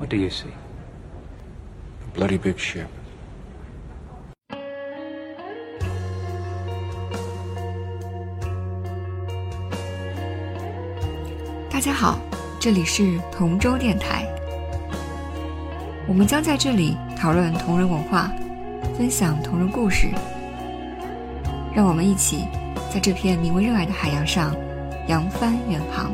What do you see? Bloody big ship. 大家好，这里是同舟电台。我们将在这里讨论同人文化，分享同人故事。让我们一起在这片名为热爱的海洋上扬帆远航。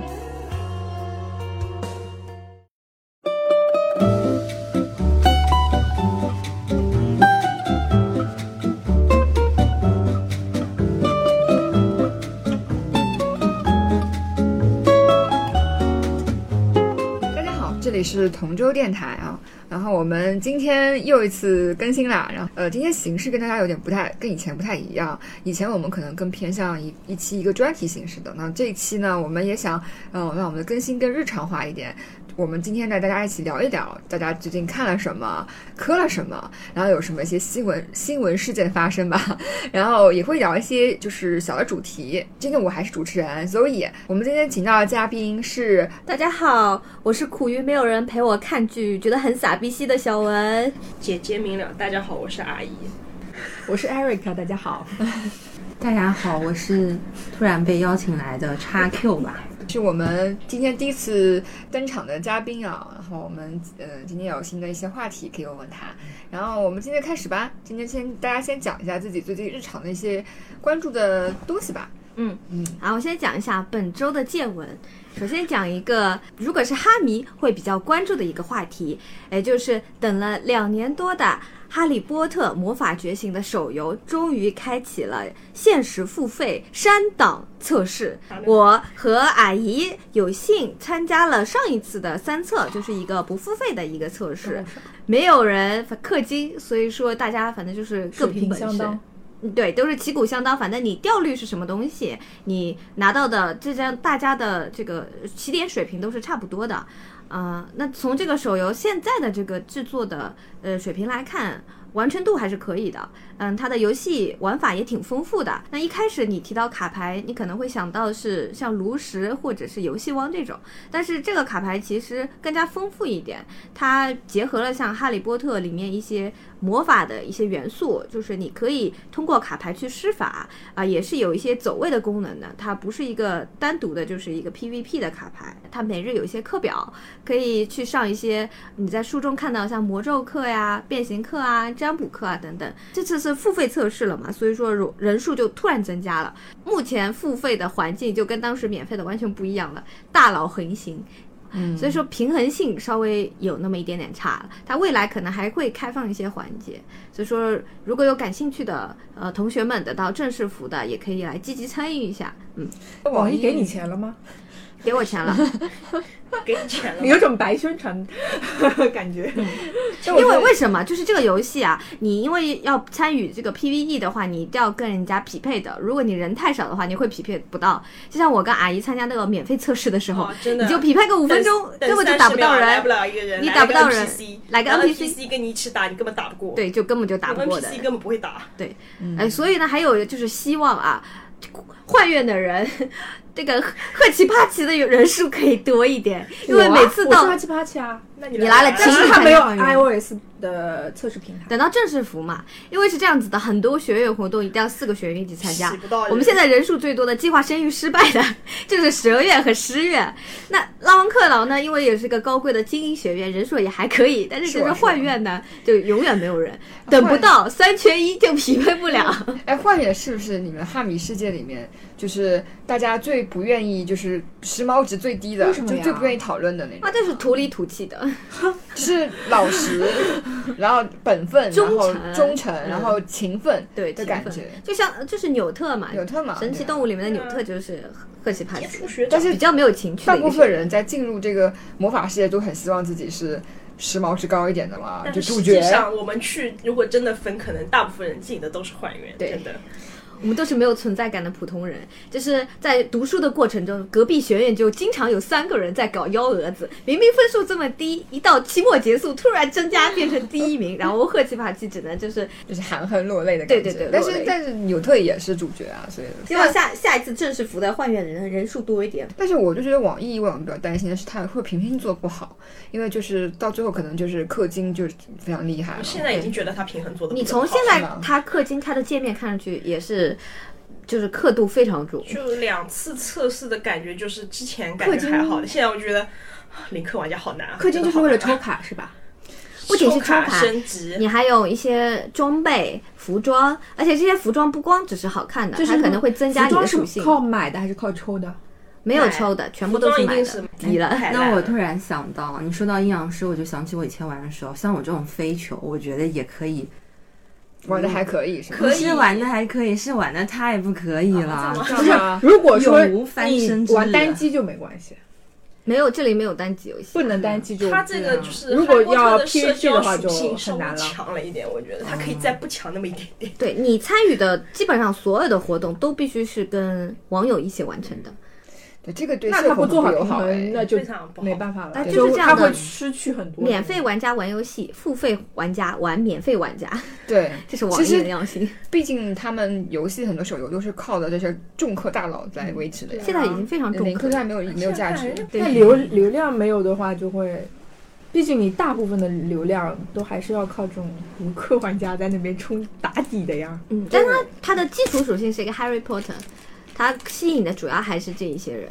是同舟电台啊。然后我们今天又一次更新啦。然后呃，今天形式跟大家有点不太跟以前不太一样。以前我们可能更偏向一一期一个专题形式的。那这一期呢，我们也想嗯、让我们的更新更日常化一点。我们今天带大家一起聊一聊，大家最近看了什么，磕了什么，然后有什么一些新闻新闻事件发生吧。然后也会聊一些就是小的主题。今天我还是主持人 Zoe，我们今天请到的嘉宾是大家好，我是苦于没有人陪我看剧，觉得很傻逼兮的小文。姐姐明了，大家好，我是阿姨。我是 Erica，大家好。大家好，我是突然被邀请来的叉 Q 吧。是我们今天第一次登场的嘉宾啊，然后我们呃今天有新的一些话题可以问问他，然后我们今天开始吧，今天先大家先讲一下自己最近日常的一些关注的东西吧。嗯嗯，好，我先讲一下本周的见闻。首先讲一个，如果是哈迷会比较关注的一个话题，也就是等了两年多的《哈利波特魔法觉醒》的手游终于开启了限时付费删档测试。我和阿姨有幸参加了上一次的三测，就是一个不付费的一个测试，没有人氪金，所以说大家反正就是各凭本事。对，都是旗鼓相当。反正你掉率是什么东西，你拿到的这张大家的这个起点水平都是差不多的。啊、那从这个手游现在的这个制作的呃水平来看，完成度还是可以的。嗯，它的游戏玩法也挺丰富的。那一开始你提到卡牌，你可能会想到是像炉石或者是游戏王这种，但是这个卡牌其实更加丰富一点，它结合了像《哈利波特》里面一些魔法的一些元素，就是你可以通过卡牌去施法啊、也是有一些走位的功能的。它不是一个单独的，就是一个 PVP 的卡牌，它每日有一些课表，可以去上一些你在书中看到像魔咒课呀、变形课啊、这占卜课啊等等。这次是付费测试了嘛，所以说人人数就突然增加了。目前付费的环境就跟当时免费的完全不一样了，大佬横行。嗯所以说平衡性稍微有那么一点点差了。它未来可能还会开放一些环节，所以说如果有感兴趣的呃同学们得到正式服的，也可以来积极参与一下。嗯，网易给你钱了吗？给我钱了，给你钱了有种白宣传 感觉。因为为什么？就是这个游戏啊，你因为要参与这个 PVE 的话，你一定要跟人家匹配的。如果你人太少的话，你会匹配不到。就像我跟阿姨参加那个免费测试的时候，哦真的你就匹配个五分钟，根本就打不到30秒来人不。了一个人，你打不到人来个 NPC 跟你一起打，你根本打不过。对，就根本就打不过的。，NPC 根本不会打。对，哎，所以呢，还有就是希望啊，换院的人，这个赫奇帕奇的人数可以多一点，因为每次到奇帕奇啊，那你你来了但请你是它没有 iOS 的测试平台。等到正式服嘛，因为是这样子的，很多学院活动一定要四个学院一起参加我们现在人数最多的计划生育失败的 就是蛇院和狮院。那拉文克劳呢，因为也是个高贵的精英学院，人数也还可以，但是就是是吧幻院呢，就永远没有人，等不到三缺一就匹配不了。哎，幻院是不是你们汉米世界里面，就是大家最不愿意，就是时髦值最低的，就最不愿意讨论的那种。啊，就是土里土气的，就是老实，然后本分，然后忠诚忠诚，然后勤奋，对的感觉。就像就是纽特嘛，纽特嘛神奇动物里面的纽特就是赫奇帕奇。但是比较没有情趣大。部分人在进入这个魔法世界都很希望自己是时髦值高一点的嘛，但就是主角。实际上，我们去如果真的分，可能大部分人进的都是幻院，对。真的。我们都是没有存在感的普通人。就是在读书的过程中，隔壁学院就经常有三个人在搞幺蛾子，明明分数这么低，一到期末结束突然增加变成第一名，然后赫奇帕奇只能就是就是含恨落泪的感觉。对对对但是但是纽特也是主角啊，所以希望下下一次正式服的换院人人数多一点。但是我就觉得网易我比较担心的是，它会评分做不好，因为就是到最后可能就是氪金就是非常厉害了。我现在已经觉得他平衡做的你从现在是吗它氪金开的界面看上去也是，就是刻度非常足。就两次测试的感觉，就是之前感氪金觉还好的，现在我觉得啊零氪玩家好难啊。氪金就是为了抽卡是吧？不仅是抽卡升级，你还有一些装备、服装，而且这些服装不光只是好看的，就是它可能会增加你的属性。靠买的还是靠抽的？没有抽的，全部都是买的。低了，那我突然想到，你说到阴阳师，我就想起我以前玩的时候，像我这种飞球，我觉得也可以，玩的还可以是吗？可以不是玩的还可以，是玩的太不可以了。就是如果说你玩单机就没关系，没有，这里没有单机游戏。不能单机就它这个就是如果要的社 PVP 的话就很难了。强了一点，我觉得它可以再不强那么一点点。对你参与的基本上所有的活动都必须是跟网友一起完成的。对这个对那社恐他不做好平友好哎衡，那就非常不好没办法了，啊就是这样的他会失去很多免费玩家玩游戏，付费玩家玩免费玩家，对，这是网易其实的良心。毕竟他们游戏很多手游都是靠的这些重氪大佬来维持的呀。现在已经非常重零氪氪它没有没有价值。那流流量没有的话，就会，毕竟你大部分的流量都还是要靠这种无氪玩家在那边冲打底的呀。嗯，但它它的基础属性是一个 Harry Potter，它吸引的主要还是这一些人。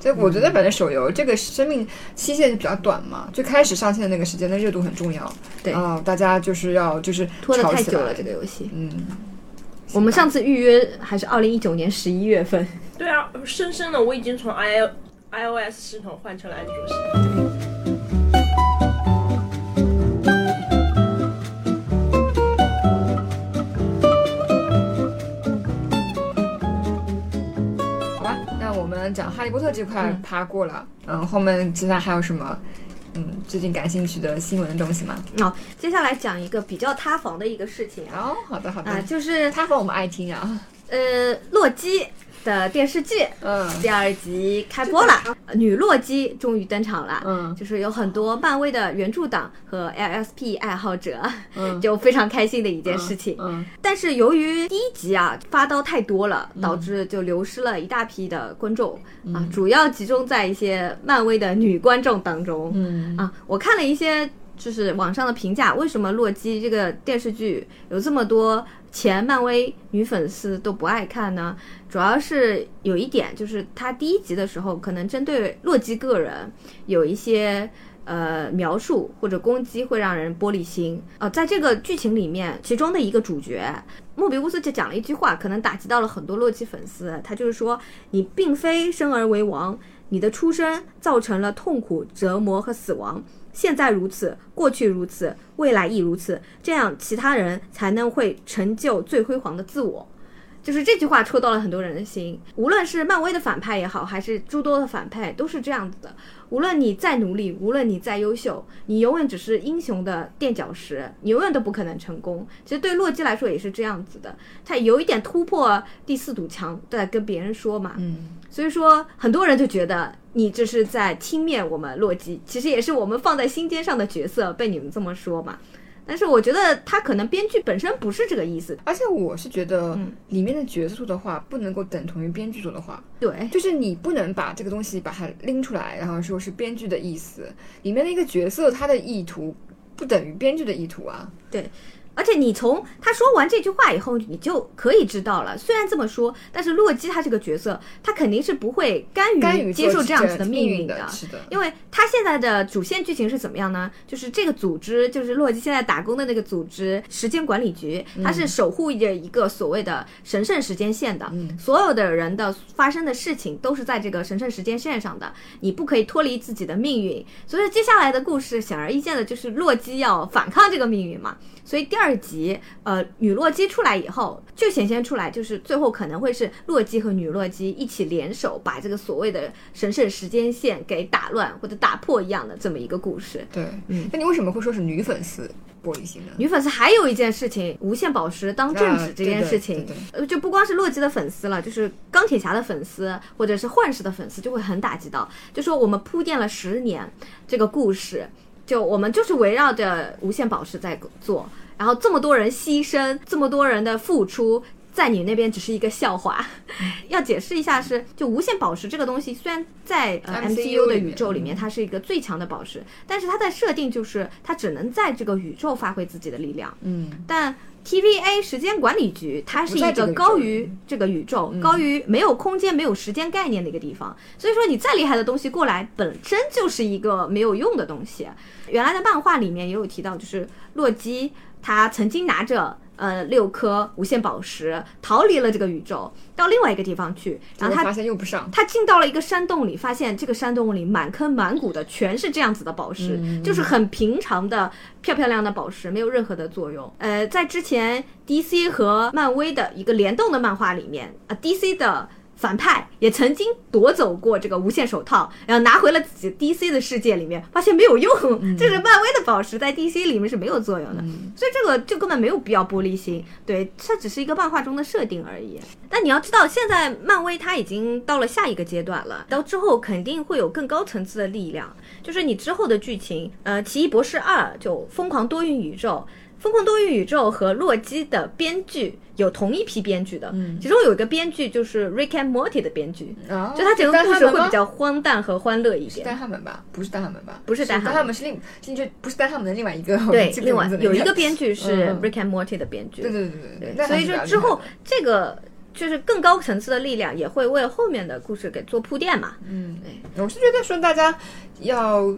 所以我觉得，反正手游这个生命期限就比较短嘛，最开始上线的那个时间的热度很重要。对啊、大家就是要就是拖得炒起来太久了，这个游戏。嗯，我们上次预约还是二零一九年十一月份。对啊，深深的我已经从 i iOS 系统换成了安卓系统。讲哈利波特这块爬过了，嗯后面其他还有什么嗯最近感兴趣的新闻的东西吗？哦，接下来讲一个比较塌房的一个事情啊，哦，好的好的，啊，就是塌房我们爱听啊，呃，洛基的电视剧嗯。第二集开播了，女洛基终于登场了。嗯。就是有很多漫威的原著党和 LSP 爱好者，嗯。就非常开心的一件事情。嗯但是由于第一集啊发刀太多了，导致就流失了一大批的观众、啊，主要集中在一些漫威的女观众当中。嗯。啊，我看了一些就是网上的评价，为什么洛基这个电视剧有这么多前漫威女粉丝都不爱看呢？主要是有一点，就是他第一集的时候，可能针对洛基个人有一些。呃，描述或者攻击会让人玻璃心。呃，在这个剧情里面，其中的一个主角莫比乌斯就讲了一句话，可能打击到了很多洛基粉丝。他就是说，你并非生而为王，你的出生造成了痛苦、折磨和死亡。现在如此，过去如此，未来亦如此，这样其他人才能会成就最辉煌的自我。就是这句话戳到了很多人的心，无论是漫威的反派也好，还是诸多的反派，都是这样子的。无论你再努力，无论你再优秀，你永远只是英雄的垫脚石，你永远都不可能成功。其实对洛基来说也是这样子的，他有一点突破第四堵墙，在跟别人说嘛。嗯，所以说，很多人就觉得你这是在轻蔑我们洛基，其实也是我们放在心尖上的角色被你们这么说嘛。但是我觉得他可能编剧本身不是这个意思，而且我是觉得嗯。里面的角色做的话不能够等同于编剧做的话，对，就是你不能把这个东西把它拎出来，然后说是编剧的意思，里面的一个角色他的意图不等于编剧的意图啊。而且你从他说完这句话以后，你就可以知道了。虽然这么说，但是洛基他这个角色，他肯定是不会甘甘于于接受这样子的命运的，是的，因为他现在的主线剧情是怎么样呢？就是这个组织，就是洛基现在打工的那个组织——时间管理局，它是守护着一个所谓的神圣时间线的。嗯所有的人的发生的事情都是在这个神圣时间线上的，你不可以脱离自己的命运。所以接下来的故事显而易见的就是洛基要反抗这个命运嘛。所以第二二集，呃，女洛基出来以后，就显现出来，就是最后可能会是洛基和女洛基一起联手，把这个所谓的神圣时间线给打乱或者打破一样的这么一个故事。对，嗯那你为什么会说是女粉丝玻璃心呢？女粉丝还有一件事情，无限宝石当正啊纸这件事情，就不光是洛基的粉丝了，就是钢铁侠的粉丝或者是幻视的粉丝就会很打击到，就说我们铺垫了十年这个故事，就我们就是围绕着无限宝石在做，然后这么多人牺牲，这么多人的付出。在你那边只是一个笑话，要解释一下是，就无限宝石这个东西，虽然在呃 MCU 的宇宙里面它是一个最强的宝石，但是它的设定就是它只能在这个宇宙发挥自己的力量，嗯，但 TVA 时间管理局它是一个高于这个宇宙、高于没有空间、没有时间概念的一个地方，所以说你再厉害的东西过来，本身就是一个没有用的东西。原来的漫画里面也有提到，就是洛基他曾经拿着。呃，六颗无限宝石逃离了这个宇宙，到另外一个地方去，然后他发现用不上，他进到了一个山洞里，发现这个山洞里满坑满谷的全是这样子的宝石，就是很平常的漂漂亮的宝石，没有任何的作用。呃，在之前 DC 和漫威的一个联动的漫画里面，啊、d c 的。反派也曾经夺走过这个无限手套，然后拿回了自己 DC 的世界里面，发现没有用，这是漫威的宝石在 DC 里面是没有作用的，所以这个就根本没有必要玻璃心，对，它只是一个漫画中的设定而已。但你要知道，现在漫威它已经到了下一个阶段了，到之后肯定会有更高层次的力量，就是你之后的剧情，呃，奇异博士二就疯狂多元宇宙。疯狂多元宇宙和洛基的编剧有同一批编剧的，其中有一个编剧就是 Rick and Morty 的编剧，啊，就他整个故事会比较荒诞和欢乐一点。是丹哈门吧？不是丹哈门吧？不是丹哈门是另是就不是丹哈门的另外一个，对 另外有一个编剧是嗯 Rick and Morty 的编剧，对对对对对，所以说之后这个就是更高层次的力量也会为后面的故事给做铺垫嘛。嗯，我是觉得说大家要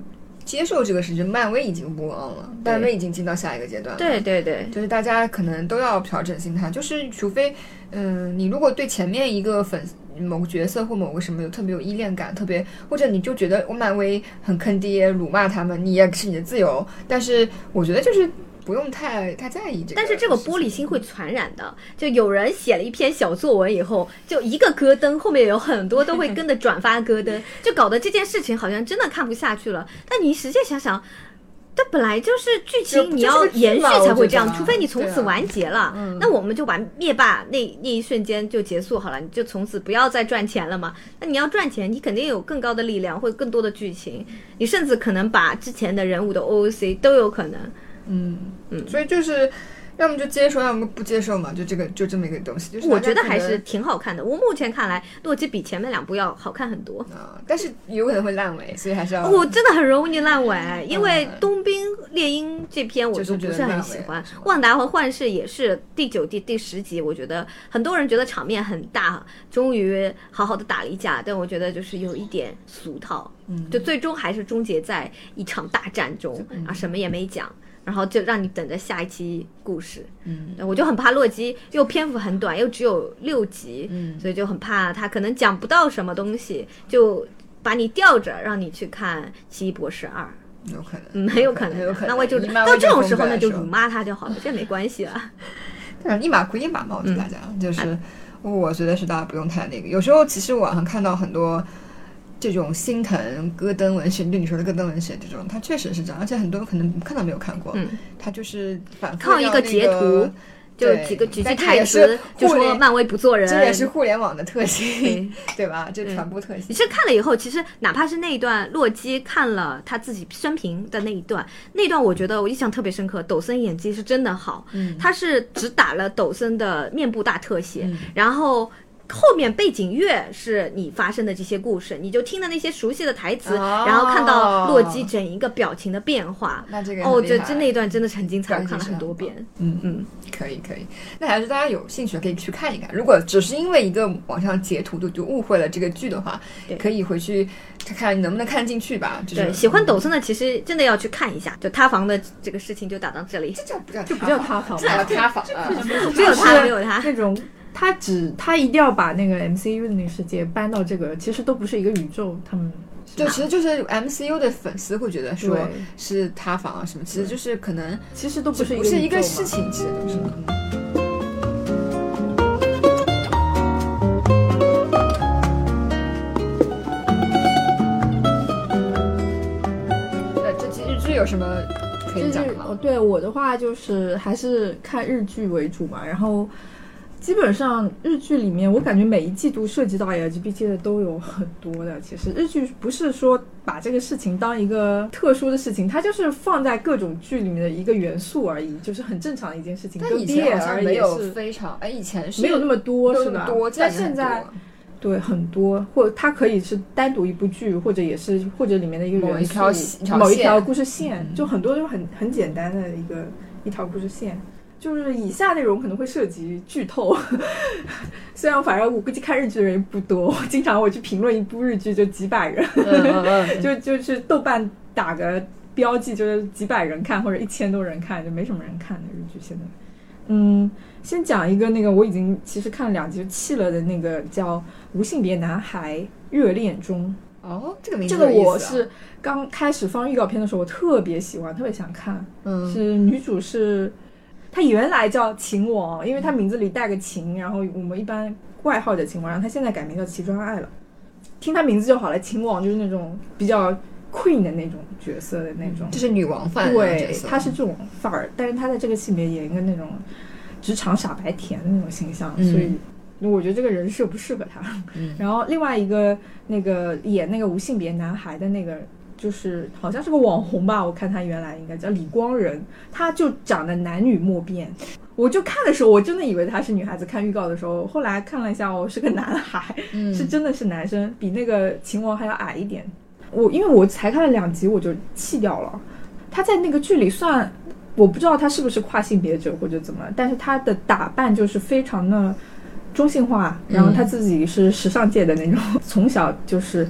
接受这个事情，漫威已经 move on 了，漫威已经进到下一个阶段了。对对对，就是大家可能都要调整心态，就是除非，嗯，你如果对前面一个粉某个角色或某个什么有特别有依恋感，特别或者你就觉得我漫威很坑爹，辱骂他们，你也是你的自由，但是我觉得就是不用太太在意这个。但是这个玻璃心会传染的，就有人写了一篇小作文以后，就一个咯噔，后面有很多都会跟着转发咯噔，就搞得这件事情好像真的看不下去了。但你实际想想。这本来就是剧情，你要延续才会这样，除非你从此完结了，那我们就把灭霸那那一瞬间就结束好了，你就从此不要再赚钱了嘛。那你要赚钱，你肯定有更高的力量，会更多的剧情，你甚至可能把之前的人物的 OOC 都有可能。嗯嗯，所以就是要么就接受，要么不接受嘛，就这个就这么一个东西。就是我觉得还是挺好看的。我目前看来，洛基比前面两部要好看很多。啊，但是有可能会烂尾，所以还是要。我真的很容易烂尾，因为冬兵猎鹰这篇我就是不是很喜欢是吧。旺达和幻视也是第九、第第十集，我觉得很多人觉得场面很大，终于好好的打了一架，但我觉得就是有一点俗套，嗯就最终还是终结在一场大战中啊，什么也没讲。然后就让你等着下一期故事，嗯，我就很怕洛基又篇幅很短，又只有六集，嗯所以就很怕他可能讲不到什么东西，就把你吊着，让你去看《奇异博士二》。有可能，嗯，很有可能，有可能。那我就到这种时候，那就辱骂他就好了，这没关系了。但是，一码归一码嘛，我觉得大家、嗯就是，我觉得是大家不用太那个。有时候其实网上看到很多这种心疼戈登文学，就你说的戈登文学这种，它确实是这样，而且很多人可能看到没有看过，嗯，它就是反复靠一个截图就几个几句台词，就说漫威不做人，这也是互联网的特性对，对吧？这传播特性你。是看了以后，其实哪怕是那一段洛基看了他自己生平的那一段，那段我觉得我印象特别深刻。抖森演技是真的好，嗯他是只打了抖森的面部大特写，嗯然后。后面背景乐是你发生的这些故事，你就听的那些熟悉的台词，哦然后看到洛基整一个表情的变化。那这个哦，我很厉害觉得这那一段真的是很精彩，我看了很多遍。嗯嗯，可以可以，那还是大家有兴趣可以去看一看。如果只是因为一个网上截图就就误会了这个剧的话，对可以回去看看你能不能看进去吧。就是对，喜欢抖森的其实真的要去看一下。就塌房的这个事情就打到这里，这叫不叫就不叫塌房这叫塌房啊！只有他没有他。那种他只他一定要把那个 MCU 的那个世界搬到这个，其实都不是一个宇宙，他们就其实就是 MCU 的粉丝会觉得说是塌房啊什么，其实就是可能其实都不是不是一个事情，其实都是。嗯呃，这期日剧有什么可以讲的吗？哦对我的话，就是还是看日剧为主嘛。然后基本上日剧里面，我感觉每一季度涉及到 LGBT 的都有很多的。其实日剧不是说把这个事情当一个特殊的事情，它就是放在各种剧里面的一个元素而已，就是很正常的一件事情。跟但以前好像没有非常，哎，以前是没有那么多，是吧？多，但现在对很多，或者它可以是单独一部剧，或者也是或者里面的一个元素某一条一条某一条故事线，嗯就很多就很很简单的一个一条故事线。就是以下内容可能会涉及剧透，虽然反正我估计看日剧的人不多，经常我去评论一部日剧就几百人，就就是豆瓣打个标记就是几百人看或者一千多人看，就没什么人看的日剧现在。嗯，先讲一个那个我已经其实看了两集就弃了的那个叫《无性别男孩热恋中哦，这个名》，字这个我是刚开始放预告片的时候我特别喜欢，特别想看。嗯是女主是，她原来叫秦王，因为他名字里带个秦，然后我们一般外号叫秦王，然后他现在改名叫齐专爱了。听他名字就好了，秦王就是那种比较 queen 的那种角色的那种，就是女王范对，色，她是这种范儿，但是她在这个戏里面演一个那种职场傻白甜的那种形象，嗯所以我觉得这个人设不适合她。嗯然后另外一个那个演那个无性别男孩的那个，就是好像是个网红吧，我看他原来应该叫李光仁，他就长得男女莫辨。我就看的时候，我真的以为他是女孩子。看预告的时候，后来看了一下，哦，是个男孩，嗯是真的是男生，比那个秦王还要矮一点。我因为我才看了两集，我就弃掉了。他在那个剧里算，我不知道他是不是跨性别者或者怎么，但是他的打扮就是非常的中性化，然后他自己是时尚界的那种，从小就是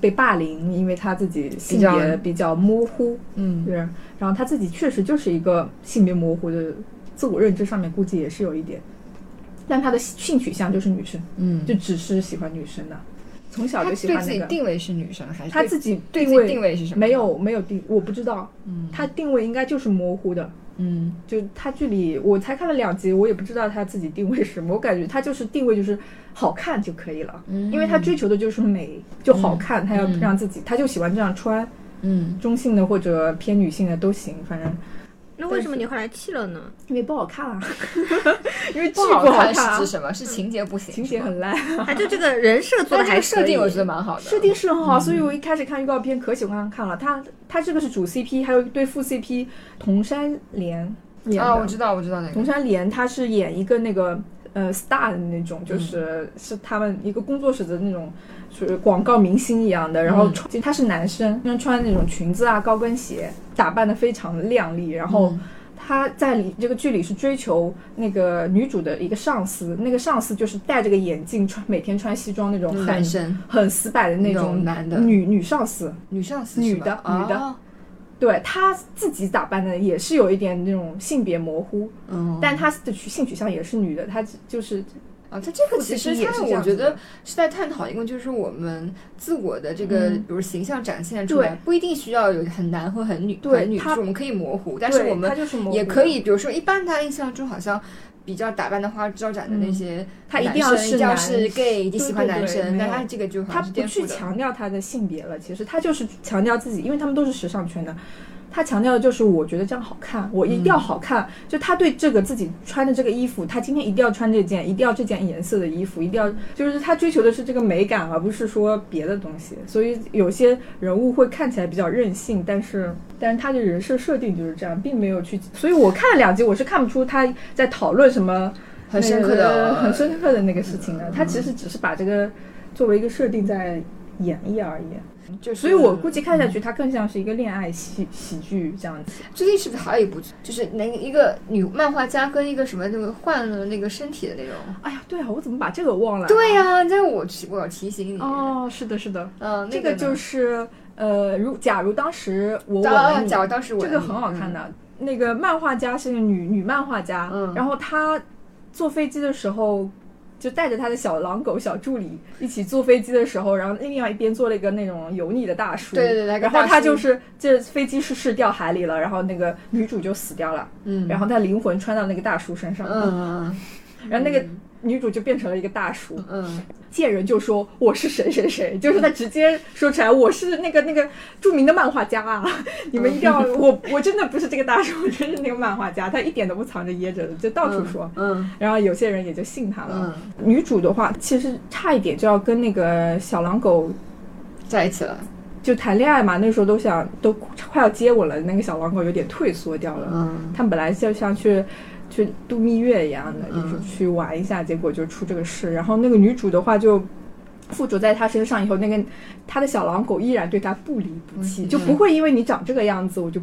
被霸凌，因为他自己性别。比较模糊，嗯。对，然后他自己确实就是一个性别模糊的，自我认知上面估计也是有一点，但他的性取向就是女生，嗯，就只是喜欢女生的，从小就喜对自己欢那个。定位是女生还是他自己对自己定位定位是什么？没有没有定，我不知道，嗯。他定位应该就是模糊的。嗯。就他剧里，我才看了两集，我也不知道他自己定位是什么。我感觉他就是定位就是好看就可以了，嗯。因为他追求的就是美，就好看，他要嗯让自己，他就喜欢这样穿，嗯。中性的或者偏女性的都行，反正那为什么你后来弃了呢？因为不好看啊，因为剧不好好看啊是指，什么？是情节不行，情节很烂。还就这个人设做的还个设定，我觉得蛮好的。设定是很好，所以我一开始看预告片可喜欢看了。他他这个是主 CP，还有一对副 CP，桐山莲演的。啊，我知道，我知道那桐个。山莲他是演一个那个呃 star 的那种，就是、是他们一个工作室的那种，属于广告明星一样的。然后穿、他是男生，穿那种裙子啊、高跟鞋，打扮的非常的靓丽。然后嗯他在里这个剧里是追求那个女主的一个上司，那个上司就是戴着个眼镜，穿每天穿西装那种很男生很死板的那那种种男的女女上司。女上司女的女的哦对他自己打扮的也是有一点那种性别模糊，嗯，但他的取性取向也是女的，他就是啊，它这个其实它父亲也是这我觉得是在探讨一个，就是我们自我的这个，嗯比如形象展现出来，不一定需要有很男或很女，对很女是我们可以模糊，但是我们也可以，比如说一般大家印象中好像。比较打扮的花枝招展的那些他，一定要是要男是 gay，一定喜欢男生，但他这个就好他不去。强调他的性别了，其实他就是强调自己，因为他们都是时尚圈的。他强调的就是，我觉得这样好看，我一定要好看。就他对这个自己穿的这个衣服，他今天一定要穿这件，一定要这件颜色的衣服，一定要就是他追求的是这个美感，而不是说别的东西。所以有些人物会看起来比较任性，但是但是他的人设设定就是这样，并没有去。所以我看了两集，我是看不出他在讨论什么很深刻的那个很深刻的那个事情的。他其实只是把这个作为一个设定在演绎而已。就是，所以我估计看下去，它更像是一个恋爱喜喜剧这样子。最近是不是还有一部，就是那个一个女漫画家跟一个什么那个换了那个身体的那种？哎呀，对啊，我怎么把这个忘了？对呀、这个我我要提醒你。哦，是的，是的，嗯，这个就是呃，如假如当时我假如当时我这个很好看的。那个漫画家是个女女漫画家，嗯然后她坐飞机的时候就带着他的小狼狗、小助理一起坐飞机的时候，然后另外一边坐了一个那种油腻的大叔，对对对然后他就是这飞机失事掉海里了，然后那个女主就死掉了，嗯。然后他灵魂穿到那个大叔身上，嗯然后那个女主就变成了一个大叔，嗯见人就说我是谁谁谁，就是他直接说出来我是那个那个著名的漫画家啊！你们一定要我我真的不是这个大叔，我真是那个漫画家，他一点都不藏着掖着的，就到处说。嗯然后有些人也就信他了。嗯，女主的话，其实差一点就要跟那个小狼狗在一起了。就谈恋爱嘛，那时候都想都快要接吻了，那个小狼狗有点退缩掉了。嗯他们本来就像去去度蜜月一样的，嗯。就是去玩一下，结果就出这个事。然后那个女主的话就附着在他身上以后，那个他的小狼狗依然对他不离不弃，嗯就不会因为你长这个样子我就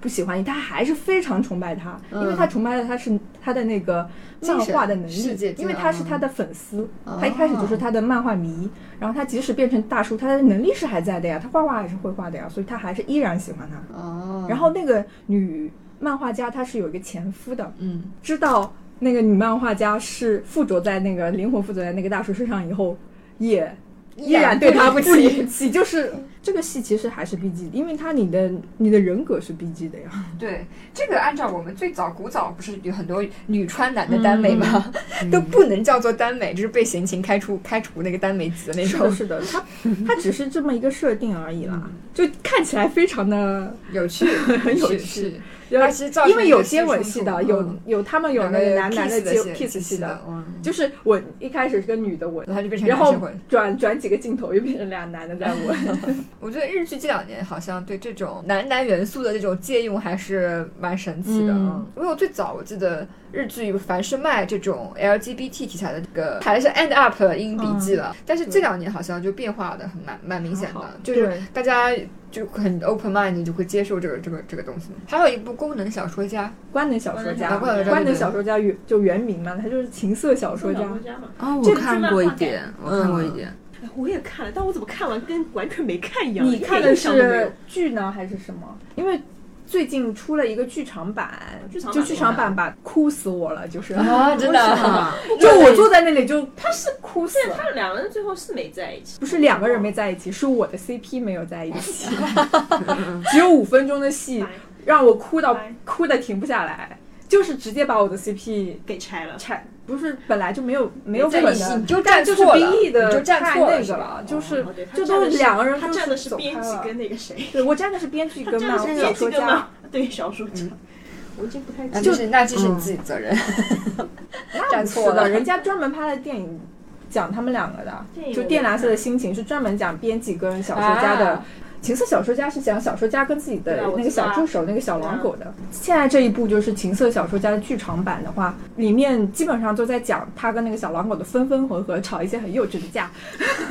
不喜欢你，他还是非常崇拜他，因为他崇拜的他是他的那个漫画的能力，因为他是他的粉丝，哦。他一开始就是他的漫画迷，然后他即使变成大叔，他的能力是还在的呀，他画画还是会画的呀，所以他还是依然喜欢他。哦，然后那个女漫画家他是有一个前夫的，嗯知道那个女漫画家是附着在那个灵魂附着在那个大叔身上以后，也依然对他不离不弃。就是这个戏其实还是 B G，因为他你的你的人格是 B G 的呀。对，这个按照我们最早古早不是有很多女穿男的耽美吗？都不能叫做耽美，就是被闲情开除开除那个耽美级的那种，是的，他他只是这么一个设定而已啦，就看起来非常的有趣，很 有趣。是它其实造因为有接吻戏的，有有他们有那个男男的接戏 kiss 戏戏的，嗯，就是吻一开始是个女的吻，然后就变成然后。转转几个镜头又变成俩男的在 吻。我觉得日剧这两年好像对这种男男元素的这种借用还是蛮神奇的。嗯因为我最早我记得日剧凡是卖这种 LGBT 题材的这个还是 End Up 英笔记了，但是这两年好像就变化的很蛮蛮明显的就是大家就很 open mind 就会接受这个这个这个东西。还有一部功能小说家，官能小说家，官能小说家原就原名嘛，他就是情色小说家。哦，我看过一点，我看过一点。哎我也看了，但我怎么看完跟完全没看一样？你看的是剧呢还是什么？因为最近出了一个剧场版，剧场版就剧场版吧，哭死我了，就是。啊真的啊。就 我坐在那里就他是哭死了。他们两个人最后是没在一起，不是两个人没在一起，是我的 CP 没有在一起，只有五分钟的戏，让我哭到哭的停不下来，就是直接把我的 CP 给拆了。拆，不是本来就没有没有在粉的，你就但就是站错了宾利的你就站太错了那个了，就是就都是两个人，他站的是编辑跟那个谁，对我站的是编剧跟小说家对小说家。我已经不太记得那就是那这是你自己责任，站错了是的，人家专门拍了电影讲他们两个的就《电蓝色的心情》是专门讲编辑跟小说家的。啊情色小说家是讲小说家跟自己的那个小助手、那个小狼狗的。现在这一部就是情色小说家的剧场版的话，里面基本上都在讲他跟那个小狼狗的分分合合，吵一些很幼稚的架，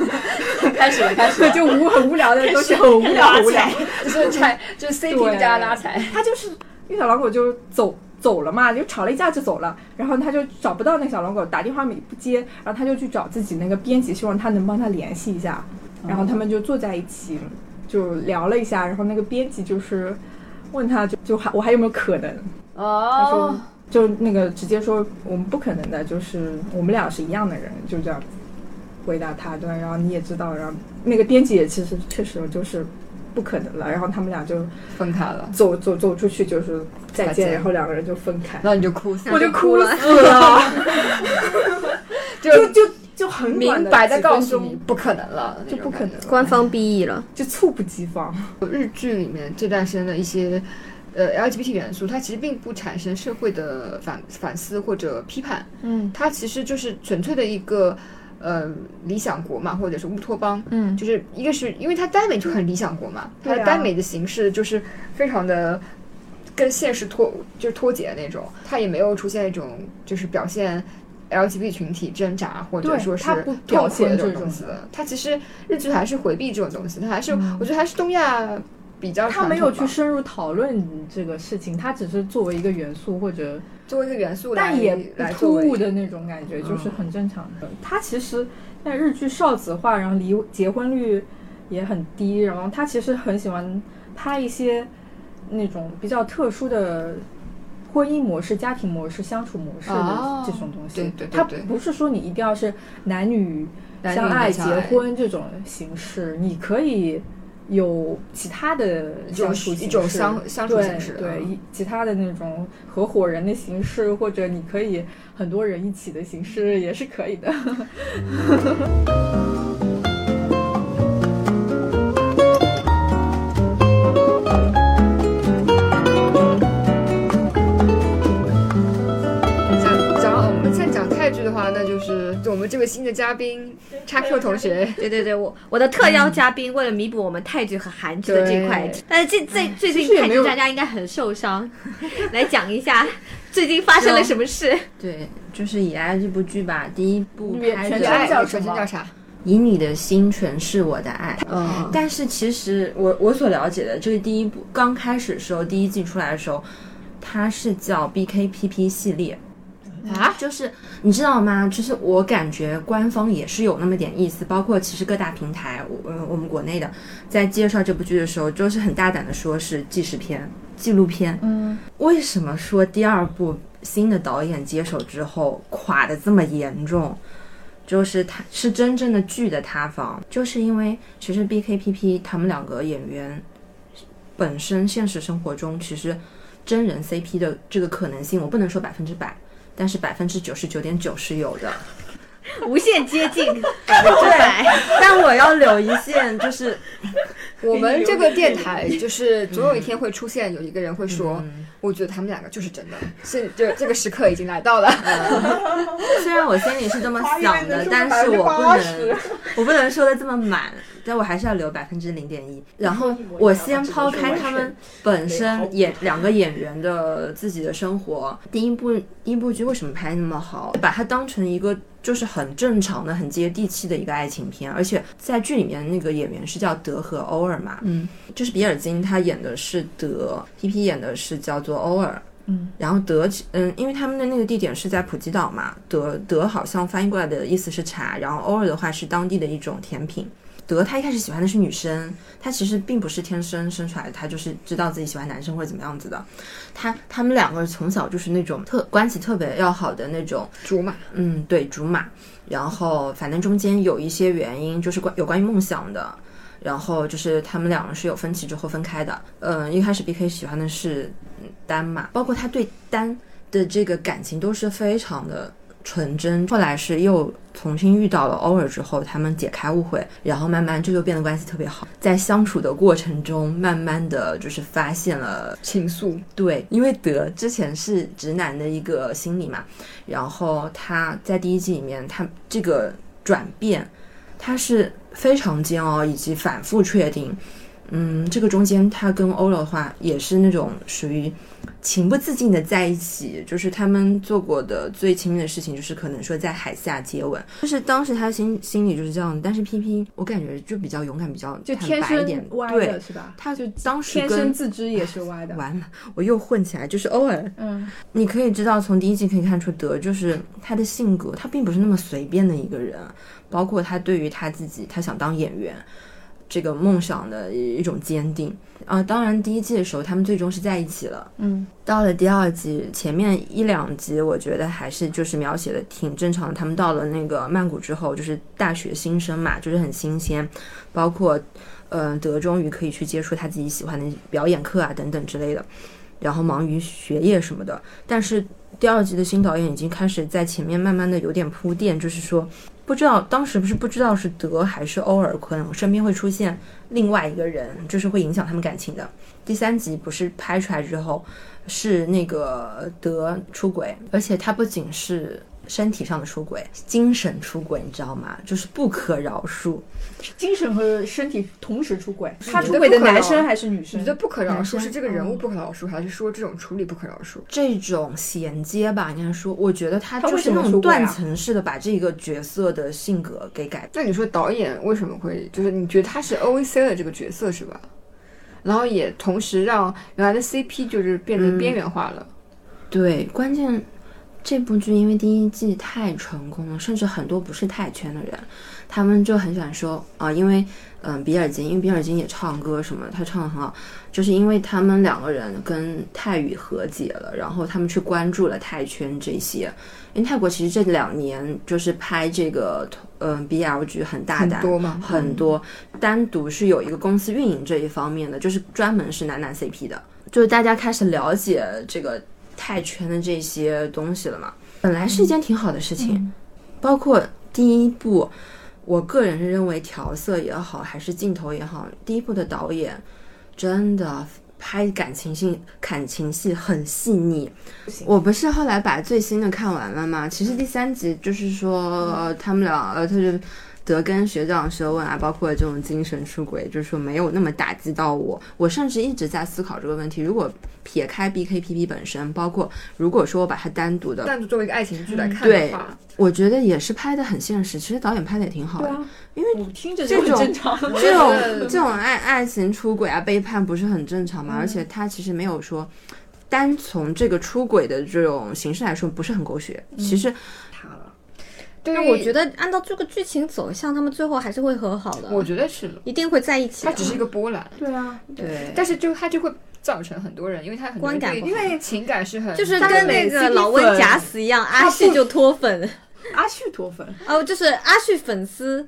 开始了开始 就无很无聊的，都是很无聊很无聊。就是拆就是 CP 对加拉踩。他就是因为小狼狗就走走了嘛，就吵了一架就走了，然后他就找不到那个小狼狗，打电话也不接，然后他就去找自己那个编辑，希望他能帮他联系一下，然后他们就坐在一起就聊了一下，然后那个编辑就是问他就就还我还有没有可能，哦。他说哦，就那个直接说我们不可能的，就是我们俩是一样的人，就这样回答他，对，然后你也知道，然后那个编辑也其实确实就是不可能了，然后他们俩就。分开了，走走走出去就是再见，然后两个人就分开，那你就哭死了，我就哭了，就就就就很明白的告诉你不可能了，就不可能。了，官方 B E 了，就猝不及防。日剧里面这段时间的一些呃 LGBT 元素，它其实并不产生社会的反反思或者批判，嗯。它其实就是纯粹的一个呃理想国嘛，或者是乌托邦。嗯。就是一个是因为它耽美就很理想国嘛，它的耽美的形式就是非常的跟现实脱就是脱节的那种，它也没有出现一种就是表现 LGBT 群体挣扎或者说是它不表现这种种东西的。它其实日剧还是回避这种东西，他还是、嗯我觉得还是东亚比较他没有去深入讨论这个事情，他只是作为一个元素或者，作为一个元素来但也不突兀的那种感觉，就是很正常的。他其实在日剧少子化，然后离结婚率也很低，然后他其实很喜欢拍一些那种比较特殊的婚姻模式、家庭模式、相处模式哦。的这种东西。对对对它不是说你一定要是男女相爱、结婚这种形式，你可以有其他的相处形一种式相相处形式对，嗯其他的那种合伙人的形式，或者你可以很多人一起的形式也是可以的。就是我们这位新的嘉宾叉 Q 同学，对对对，我我的特邀嘉宾为了弥补我们泰剧和韩剧的这块，但是这最最近泰剧大家应该很受伤，来讲一下最近发生了什么事。对，就是《以爱》这部剧吧，第一部原全称拍的叫什么全称叫啥？以你的心诠释我的爱。嗯，但是其实我我所了解的，这个第一部刚开始的时候，第一季出来的时候，它是叫 BKPP 系列。啊，就是你知道吗？就是我感觉官方也是有那么点意思，包括其实各大平台，我呃我们国内的在介绍这部剧的时候，就是很大胆的说是纪实片、纪录片。嗯，为什么说第二部新的导演接手之后垮的这么严重？就是他是真正的剧的塌房，就是因为其实 BKPP 他们两个演员本身现实生活中其实真人 CP 的这个可能性，我不能说百分之百，但是百分之九十九点九是有的。无限接近，对，但我要留一线，就是我们这个电台就是总有一天会出现有一个人会说，嗯。我觉得他们两个就是真的，是就这个时刻已经来到了。虽然我心里是这么想的，但是我不能，我不能说的这么满，但我还是要留百分之零点一。然后我先抛开他们本身演两个演员的自己的生活，第一部第一部剧为什么拍那么好，把它当成一个。就是很正常的、很接地气的一个爱情片，而且在剧里面那个演员是叫德和欧尔嘛，嗯，就是比尔金他演的是德，P P 演的是叫做欧尔，嗯，然后德，嗯，因为他们的那个地点是在普吉岛嘛，德德好像翻译过来的意思是茶，然后欧尔的话是当地的一种甜品。德他一开始喜欢的是女生，他其实并不是天生生出来的，他就是知道自己喜欢男生或者怎么样子的。他他们两个从小就是那种特关系特别要好的那种，竹马，嗯，对，竹马。然后反正中间有一些原因，就是关有关于梦想的。然后就是他们两个是有分歧之后分开的。嗯，一开始 B K 喜欢的是嗯丹嘛，包括他对丹的这个感情都是非常的纯真。后来是又重新遇到了欧尔之后，他们解开误会，然后慢慢这就变得关系特别好。在相处的过程中，慢慢的就是发现了情愫，对，因为德之前是直男的一个心理嘛，然后他在第一季里面，他这个转变，他是非常煎熬以及反复确定。嗯，这个中间他跟欧了的话，也是那种属于情不自禁的在一起，就是他们做过的最亲密的事情，就是可能说在海下接吻，就是当时他心心里就是这样，但是 P P 我感觉就比较勇敢，比较就天生，歪对的，是吧？他就当时跟天生自知也是歪的。完了，我又混起来，就是欧尔，嗯，你可以知道，从第一季可以看出德就是他的性格，他并不是那么随便的一个人，包括他对于他自己，他想当演员这个梦想的一种坚定啊。当然，第一季的时候他们最终是在一起了，嗯，到了第二季前面一两集，我觉得还是就是描写的挺正常的。他们到了那个曼谷之后，就是大学新生嘛，就是很新鲜，包括呃德终于可以去接触他自己喜欢的表演课啊等等之类的。然后忙于学业什么的。但是第二季的新导演已经开始在前面慢慢的有点铺垫，就是说不知道当时不是不知道是德还是欧尔，坤，我身边会出现另外一个人，就是会影响他们感情的。第三集不是拍出来之后是那个德出轨，而且他不仅是。身体上的出轨，精神出轨，你知道吗？就是不可饶恕。精神和身体同时出轨，他出轨的男生还是女生你觉？得不可饶恕是这个人物嗯不可饶恕，还是说这种处理不可饶恕？这种衔接吧，应该说，我觉得他就是那种断层式的把这个角色的性格给改那你说导演为什么会就是你觉得他是 O A C 的这个角色是吧？然后也同时让原来的 CP 就是变得边缘化了。对，关键这部剧因为第一季太成功了，甚至很多不是泰圈的人，他们就很喜欢说啊、因为嗯、比尔金，因为比尔金也唱歌什么，他唱的很好，就是因为他们两个人跟泰语和解了，然后他们去关注了泰圈这些，因为泰国其实这两年就是拍这个嗯、BL 剧很大胆，很多嘛很多，单独是有一个公司运营这一方面的，就是专门是男男 CP 的，就是大家开始了解这个泰圈的这些东西了嘛。本来是一件挺好的事情，包括第一部，我个人是认为调色也好，还是镜头也好，第一部的导演真的拍感情戏、感情戏很细腻。我不是后来把最新的看完了吗？其实第三集就是说、呃他们俩，呃，他就德跟学长舌吻啊，包括这种精神出轨，就是说没有那么打击到我。我甚至一直在思考这个问题：如果撇开 BKPP 本身，包括如果说我把它单独的单独作为一个爱情剧来看对的话，我觉得也是拍的很现实。其实导演拍的也挺好的，因为我听着就很这种正常。这种这种爱爱情出轨啊、背叛不是很正常吗？而且他其实没有说，单从这个出轨的这种形式来说，不是很狗血。其实但于我觉得按照这个剧情走向，他们最后还是会和好的。我觉得是，一定会在一起的。它只是一个波澜，对啊，对，但是就它就会造成很多人，因为它很多人对观感因为情感是很就是他跟那个老温假死一样，阿旭就脱粉，阿旭脱粉，哦，就是阿旭粉丝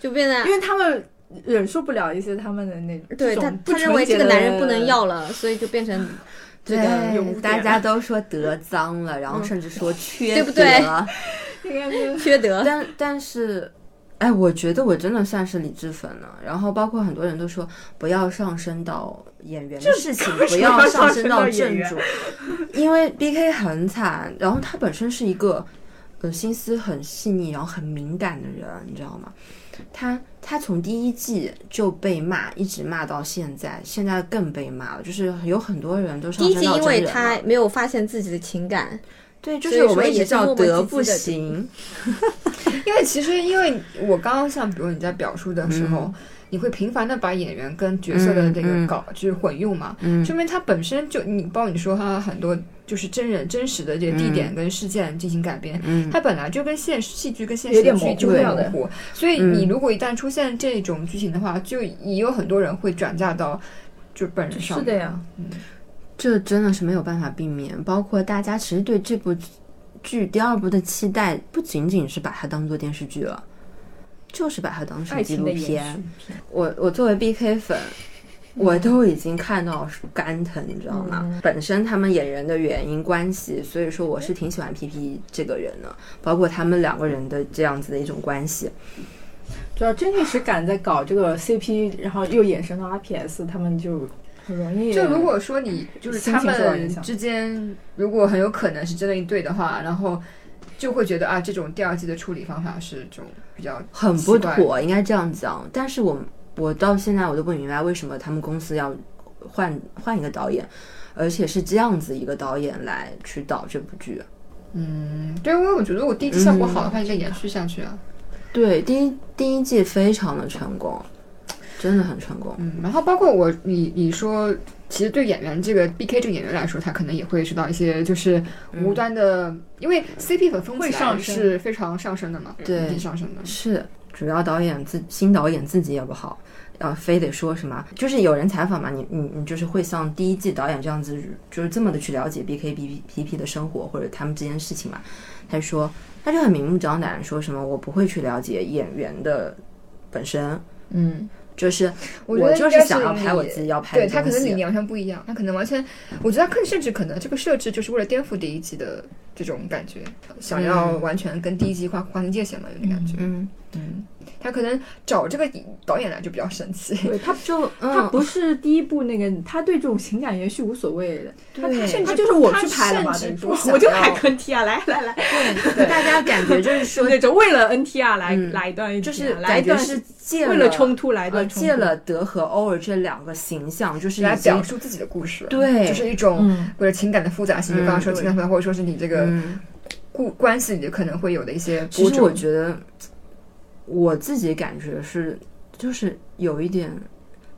就变得因为他们忍受不了一些他们的那种对他他认为这个男人不能要了，所以就变成这个对，大家都说德脏了，然后甚至说缺对不对 缺德。但但是，哎，我觉得我真的算是理智粉了。然后包括很多人都说不要上升到演员的事情，不要上升到正主，因为 B K 很惨，然后他本身是一个呃心思很细腻，然后很敏感的人，你知道吗？他他从第一季就被骂，一直骂到现在，现在更被骂了。就是有很多人都上第一季因为他没有发现自己的情感，对，就是我们一直说也叫德不行。因为其实因为我刚刚像比如你在表述的时候。嗯你会频繁的把演员跟角色的这个嗯嗯搞、就是混用嘛，嗯说明他本身就你包括你说他很多就是真人真实的这个地点跟事件进行改编，嗯它本来就跟现实戏剧跟现实剧就会糊模糊，所以嗯你如果一旦出现这种剧情的话，就也有很多人会转嫁到就本人上。是的呀，这真的是没有办法避免。包括大家其实对这部剧第二部的期待，不仅仅是把它当做电视剧了，就是把它当成爱纪录情片。我我作为 BK 粉，我都已经看到肝疼，你知道吗？本身他们演员的原因关系，所以说我是挺喜欢 PP 这个人的，包括他们两个人的这样子的一种关系。主要真情实感在搞这个 CP，然后又衍生到 RPS，他们就很容易。就如果说你就是他们之间，如果很有可能是真的一对的话，然后就会觉得啊，这种第二季的处理方法是这种比较很不妥，应该这样讲。但是我我到现在我都不明白为什么他们公司要换换一个导演，而且是这样子一个导演来去导这部剧。嗯，对，因为我觉得如果第一季效果好的话，应该延续下去啊。对，第一第一季非常的成功，真的很成功。嗯，然后包括我，你你说，其实对演员这个 B K 这个演员来说，他可能也会受到一些就是无端的，因为 C P 粉风起来会上升是非常上升的嘛，对上升的。是，主要导演自新导演自己也不好，要非得说什么，就是有人采访嘛，你你你就是会像第一季导演这样子，就是这么的去了解 B K B P P P 的生活或者他们这件事情嘛。他说，他就很明目张胆说什么，我不会去了解演员的本身，嗯，就是我就是想要拍我自己要拍的对他可。能理念完全不一样，他可能完全，我觉得他更甚至可能这个设置就是为了颠覆第一季的这种感觉，想要完全跟第一季划划清界限嘛，有点感觉。嗯，嗯，他可能找这个导演来就比较神奇。对他就 嗯，他不是第一部那个，他对这种情感延续无所谓的。他对。他甚至他就是我去拍了嘛，我就拍 NTR 来来来，大家感觉就是说，那种为了 NTR 来嗯。来一段就是来一段是借为了冲突来一呃，段冲突。借了德和欧尔这两个形象，就是来已经表述自己的故事，对。就是一种嗯。或者情感的复杂性，就刚刚说情感复杂，或者说是你这个嗯。故关系里可能会有的一些其实。我觉得我自己感觉是，就是有一点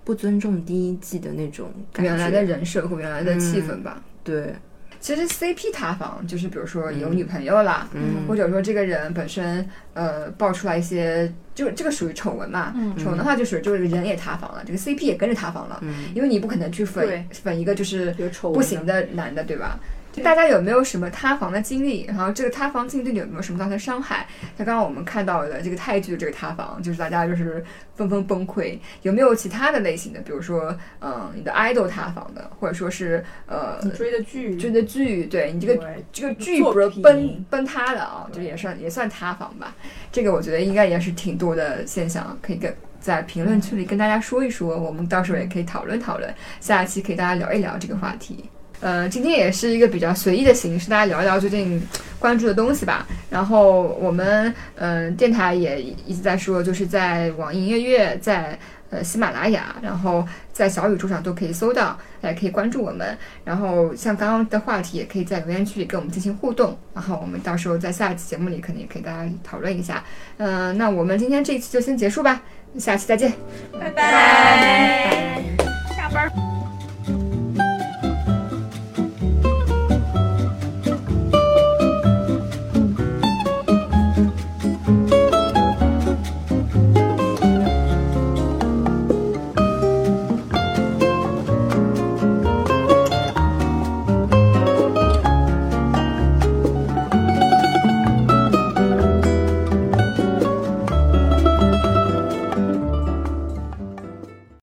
不尊重第一季的那种感觉。原来的人设和原来的气氛吧。对，其实 CP 塌房就是比如说有女朋友啦，嗯或者说这个人本身呃爆出来一些，就这个属于丑闻嘛，嗯丑闻的话就是就是人也塌房了，这个 CP 也跟着塌房了，嗯因为你不可能去粉粉一个就是不行的男的，对吧？就大家有没有什么塌房的经历？然后这个塌房经历对你有没有什么造成伤害？像刚刚我们看到的这个泰剧的这个塌房，就是大家就是纷纷崩溃。有没有其他的类型的？比如说，嗯，你的 idol 塌房的，或者说是呃你追的剧，追的剧，对你这个这个剧不是崩崩塌的啊，就也算也算塌房吧。这个我觉得应该也是挺多的现象，可以跟在评论区里跟大家说一说，我们到时候也可以讨论讨论，下一期可以大家聊一聊这个话题。呃，今天也是一个比较随意的形式，大家聊一聊最近关注的东西吧。然后我们嗯、呃电台也一直在说，就是在网易音乐乐，在呃喜马拉雅，然后在小宇宙上都可以搜到，大家可以关注我们。然后像刚刚的话题，也可以在留言区里跟我们进行互动。然后我们到时候在下一期节目里，肯定也可以大家讨论一下。嗯、那我们今天这一期就先结束吧，下期再见。拜拜。